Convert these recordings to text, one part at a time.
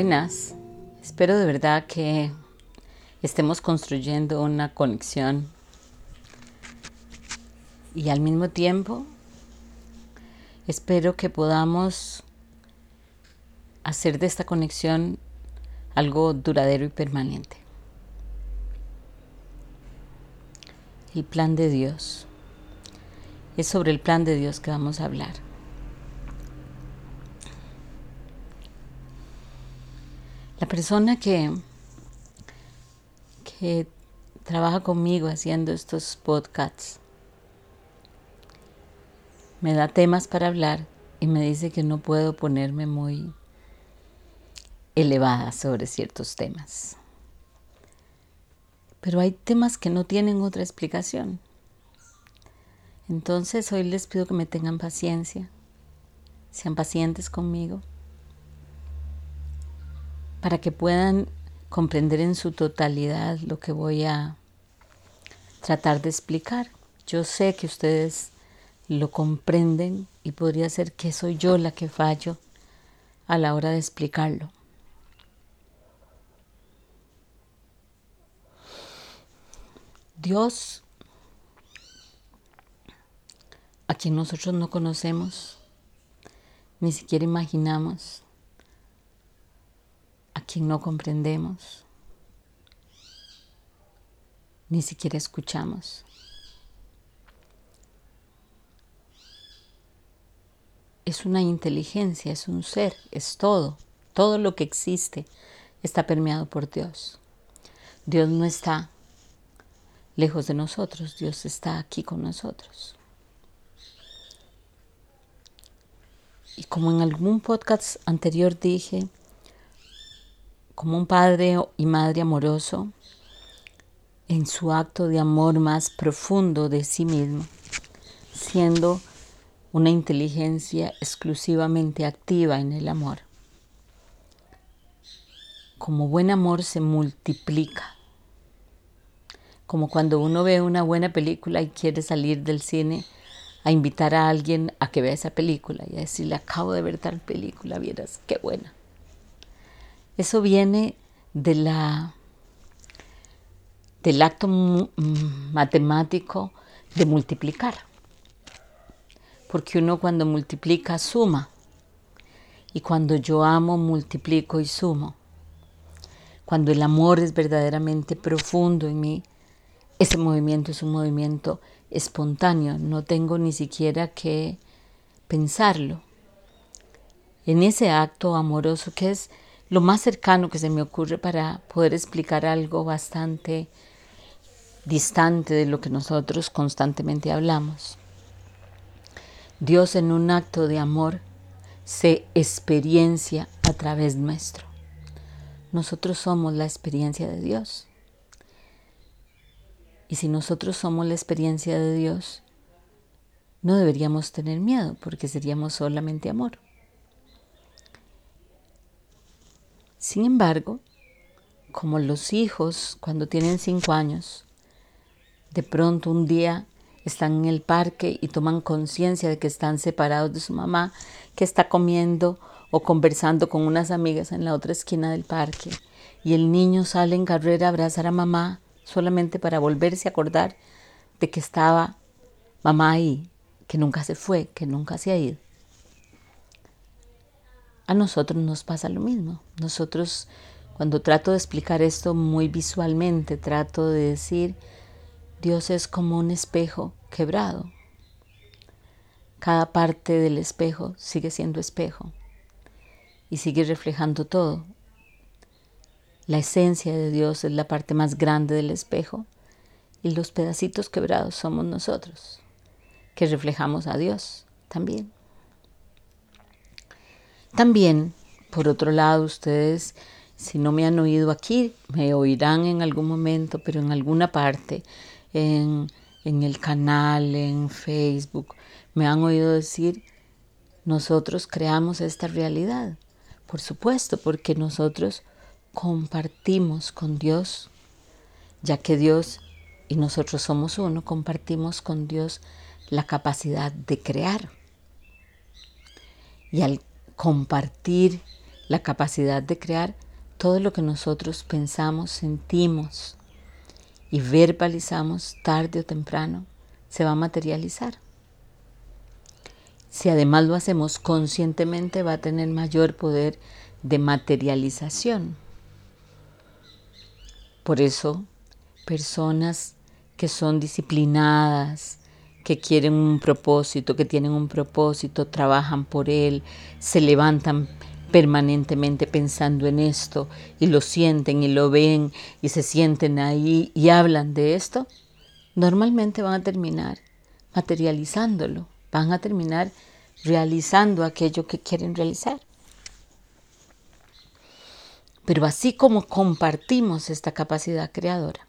Buenas, espero de verdad que estemos construyendo una conexión y al mismo tiempo espero que podamos hacer de esta conexión algo duradero y permanente. El plan de Dios. Es sobre el plan de Dios que vamos a hablar. La persona que, que trabaja conmigo haciendo estos podcasts me da temas para hablar y me dice que no puedo ponerme muy elevada sobre ciertos temas. Pero hay temas que no tienen otra explicación. Entonces hoy les pido que me tengan paciencia, sean pacientes conmigo para que puedan comprender en su totalidad lo que voy a tratar de explicar. Yo sé que ustedes lo comprenden y podría ser que soy yo la que fallo a la hora de explicarlo. Dios, a quien nosotros no conocemos, ni siquiera imaginamos, quien no comprendemos, ni siquiera escuchamos. Es una inteligencia, es un ser, es todo. Todo lo que existe está permeado por Dios. Dios no está lejos de nosotros, Dios está aquí con nosotros. Y como en algún podcast anterior dije, como un padre y madre amoroso en su acto de amor más profundo de sí mismo, siendo una inteligencia exclusivamente activa en el amor. Como buen amor se multiplica, como cuando uno ve una buena película y quiere salir del cine a invitar a alguien a que vea esa película y a decirle, acabo de ver tal película, vieras, qué buena. Eso viene de la, del acto matemático de multiplicar. Porque uno cuando multiplica suma. Y cuando yo amo, multiplico y sumo. Cuando el amor es verdaderamente profundo en mí, ese movimiento es un movimiento espontáneo. No tengo ni siquiera que pensarlo. En ese acto amoroso que es lo más cercano que se me ocurre para poder explicar algo bastante distante de lo que nosotros constantemente hablamos. Dios en un acto de amor se experiencia a través nuestro. Nosotros somos la experiencia de Dios. Y si nosotros somos la experiencia de Dios, no deberíamos tener miedo porque seríamos solamente amor. Sin embargo, como los hijos cuando tienen cinco años, de pronto un día están en el parque y toman conciencia de que están separados de su mamá, que está comiendo o conversando con unas amigas en la otra esquina del parque, y el niño sale en carrera a abrazar a mamá solamente para volverse a acordar de que estaba mamá ahí, que nunca se fue, que nunca se ha ido. A nosotros nos pasa lo mismo. Nosotros, cuando trato de explicar esto muy visualmente, trato de decir, Dios es como un espejo quebrado. Cada parte del espejo sigue siendo espejo y sigue reflejando todo. La esencia de Dios es la parte más grande del espejo y los pedacitos quebrados somos nosotros, que reflejamos a Dios también. También, por otro lado, ustedes, si no me han oído aquí, me oirán en algún momento, pero en alguna parte, en, el canal, en Facebook, me han oído decir, nosotros creamos esta realidad. Por supuesto, porque nosotros compartimos con Dios, ya que Dios y nosotros somos uno, compartimos con Dios la capacidad de crear. Y al compartir la capacidad de crear todo lo que nosotros pensamos, sentimos y verbalizamos tarde o temprano se va a materializar. Si además lo hacemos conscientemente va a tener mayor poder de materialización. Por eso, personas que son disciplinadas, que quieren un propósito, que tienen un propósito, trabajan por él, se levantan permanentemente pensando en esto y lo sienten y lo ven y se sienten ahí y hablan de esto, normalmente van a terminar materializándolo, van a terminar realizando aquello que quieren realizar. Pero así como compartimos esta capacidad creadora,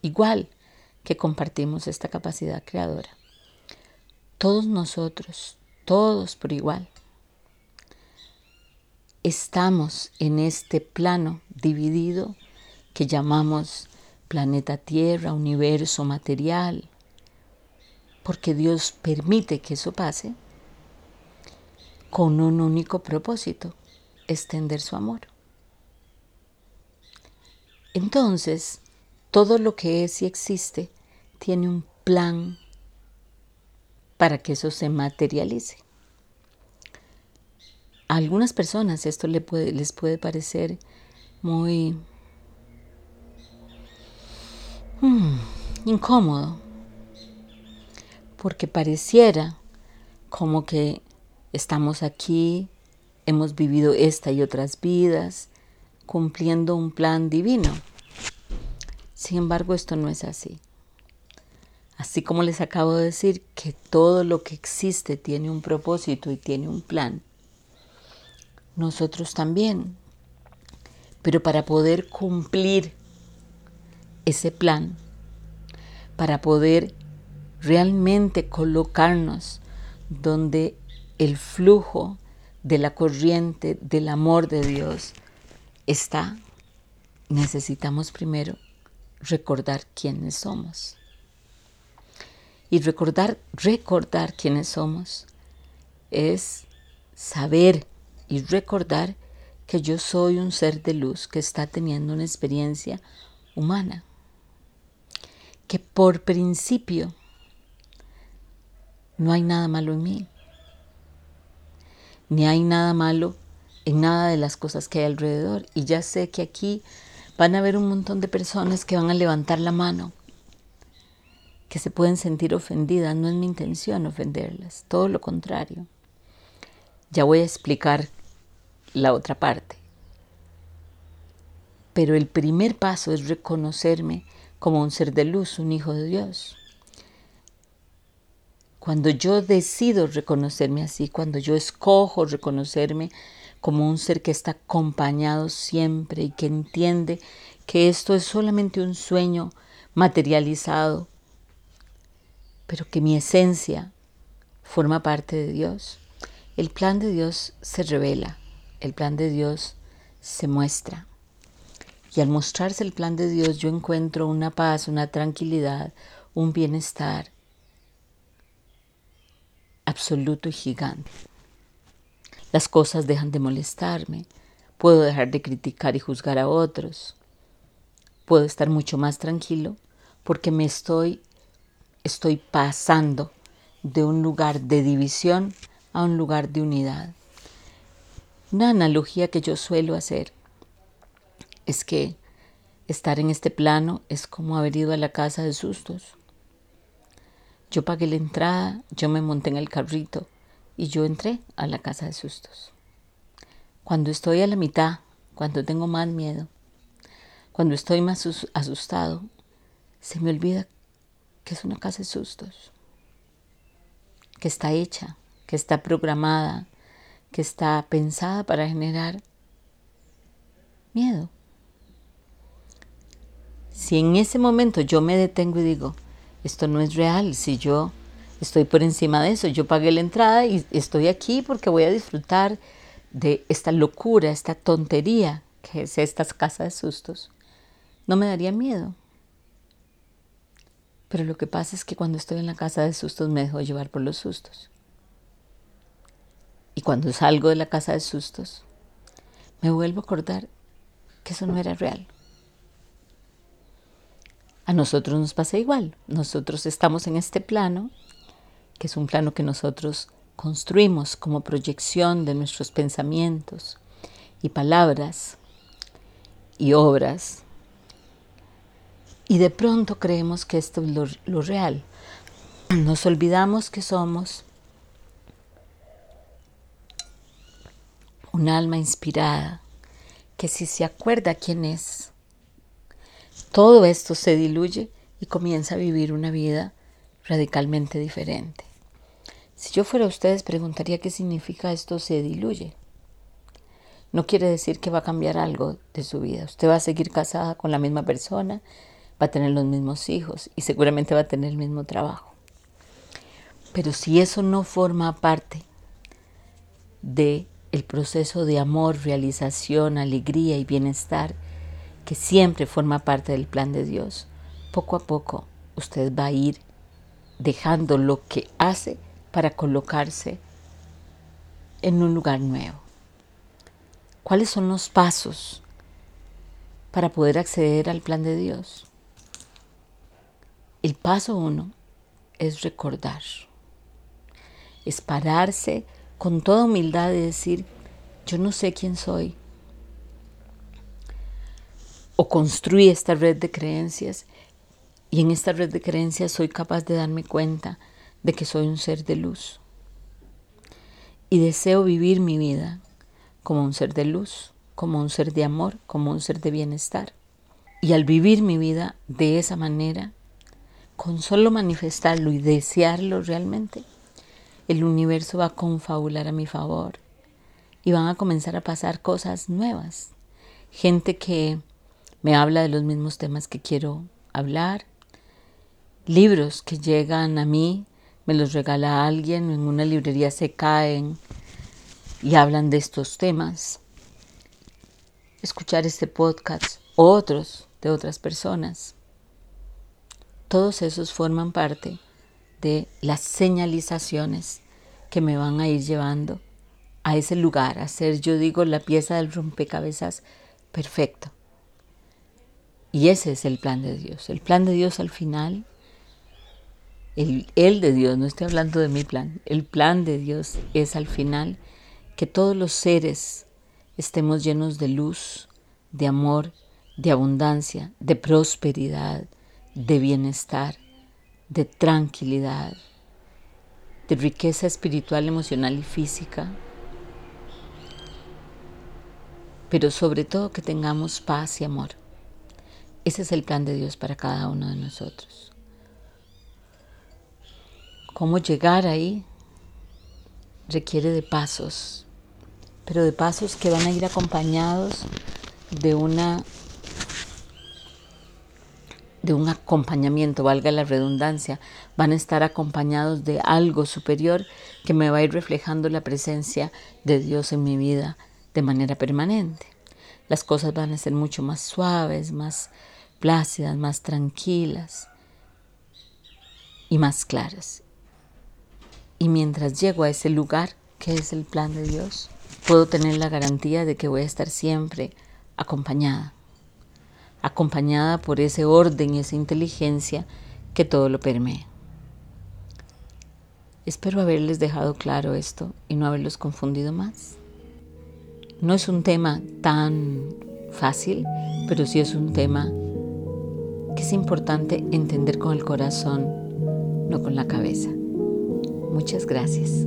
igual que compartimos esta capacidad creadora, todos nosotros, todos por igual, estamos en este plano dividido que llamamos planeta Tierra, universo material, porque Dios permite que eso pase con un único propósito, extender su amor. Entonces, todo lo que es y existe tiene un plan para que eso se materialice. A algunas personas esto les puede, parecer muy hmm, incómodo, porque pareciera como que estamos aquí, hemos vivido esta y otras vidas, cumpliendo un plan divino. Sin embargo, esto no es así. Así como les acabo de decir que todo lo que existe tiene un propósito y tiene un plan, nosotros también. Pero para poder cumplir ese plan, para poder realmente colocarnos donde el flujo de la corriente del amor de Dios está, necesitamos primero recordar quiénes somos. Y recordar, recordar quiénes somos es saber y recordar que yo soy un ser de luz que está teniendo una experiencia humana, que por principio no hay nada malo en mí, ni hay nada malo en nada de las cosas que hay alrededor. Y ya sé que aquí van a haber un montón de personas que van a levantar la mano, que se pueden sentir ofendidas. No es mi intención ofenderlas, todo lo contrario. Ya voy a explicar la otra parte. Pero el primer paso es reconocerme como un ser de luz, un hijo de Dios. Cuando yo decido reconocerme así, cuando yo escojo reconocerme como un ser que está acompañado siempre y que entiende que esto es solamente un sueño materializado, pero que mi esencia forma parte de Dios. El plan de Dios se revela, el plan de Dios se muestra. Y al mostrarse el plan de Dios yo encuentro una paz, una tranquilidad, un bienestar absoluto y gigante. Las cosas dejan de molestarme, puedo dejar de criticar y juzgar a otros, puedo estar mucho más tranquilo porque me estoy, estoy pasando de un lugar de división a un lugar de unidad. Una analogía que yo suelo hacer es que estar en este plano es como haber ido a la casa de sustos. Yo pagué la entrada, yo me monté en el carrito y yo entré a la casa de sustos. Cuando estoy a la mitad, cuando tengo más miedo, cuando estoy más asustado, se me olvida que es una casa de sustos, que está hecha, que está programada, que está pensada para generar miedo. Si en ese momento yo me detengo y digo, esto no es real, si yo estoy por encima de eso. Yo pagué la entrada y estoy aquí porque voy a disfrutar de esta locura, esta tontería que es esta casa de sustos. No me daría miedo. Pero lo que pasa es que cuando estoy en la casa de sustos me dejo llevar por los sustos. Y cuando salgo de la casa de sustos, me vuelvo a acordar que eso no era real. A nosotros nos pasa igual. Nosotros estamos en este plano, que es un plano que nosotros construimos como proyección de nuestros pensamientos y palabras y obras. Y de pronto creemos que esto es lo, real. Nos olvidamos que somos un alma inspirada, que si se acuerda quién es, todo esto se diluye y comienza a vivir una vida radicalmente diferente. Si yo fuera ustedes, preguntaría qué significa esto se diluye. No quiere decir que va a cambiar algo de su vida. Usted va a seguir casada con la misma persona, va a tener los mismos hijos y seguramente va a tener el mismo trabajo. Pero si eso no forma parte de el proceso de amor, realización, alegría y bienestar que siempre forma parte del plan de Dios, poco a poco usted va a ir dejando lo que hace para colocarse en un lugar nuevo. ¿Cuáles son los pasos para poder acceder al plan de Dios? El paso uno es recordar, es pararse con toda humildad y decir, yo no sé quién soy, o construí esta red de creencias y en esta red de creencias soy capaz de darme cuenta de que soy un ser de luz. Y deseo vivir mi vida como un ser de luz, como un ser de amor, como un ser de bienestar. Y al vivir mi vida de esa manera, con solo manifestarlo y desearlo realmente, el universo va a confabular a mi favor y van a comenzar a pasar cosas nuevas. Gente que me habla de los mismos temas que quiero hablar, libros que llegan a mí, me los regala alguien, en una librería se caen y hablan de estos temas. Escuchar este podcast, otros de otras personas. Todos esos forman parte de las señalizaciones que me van a ir llevando a ese lugar, a ser, yo digo, la pieza del rompecabezas perfecto. Y ese es el plan de Dios. El plan de Dios al final, el, el, de Dios, no estoy hablando de mi plan, el plan de Dios es al final que todos los seres estemos llenos de luz, de amor, de abundancia, de prosperidad, de bienestar, de tranquilidad, de riqueza espiritual, emocional y física, pero sobre todo que tengamos paz y amor. Ese es el plan de Dios para cada uno de nosotros. ¿Cómo llegar ahí? Requiere de pasos, pero de pasos que van a ir acompañados de una de un acompañamiento, valga la redundancia, van a estar acompañados de algo superior que me va a ir reflejando la presencia de Dios en mi vida de manera permanente. Las cosas van a ser mucho más suaves, más plácidas, más tranquilas y más claras. Y mientras llego a ese lugar, que es el plan de Dios, puedo tener la garantía de que voy a estar siempre acompañada, acompañada por ese orden y esa inteligencia que todo lo permea. Espero haberles dejado claro esto y no haberlos confundido más. No es un tema tan fácil, pero sí es un tema que es importante entender con el corazón, no con la cabeza. Muchas gracias.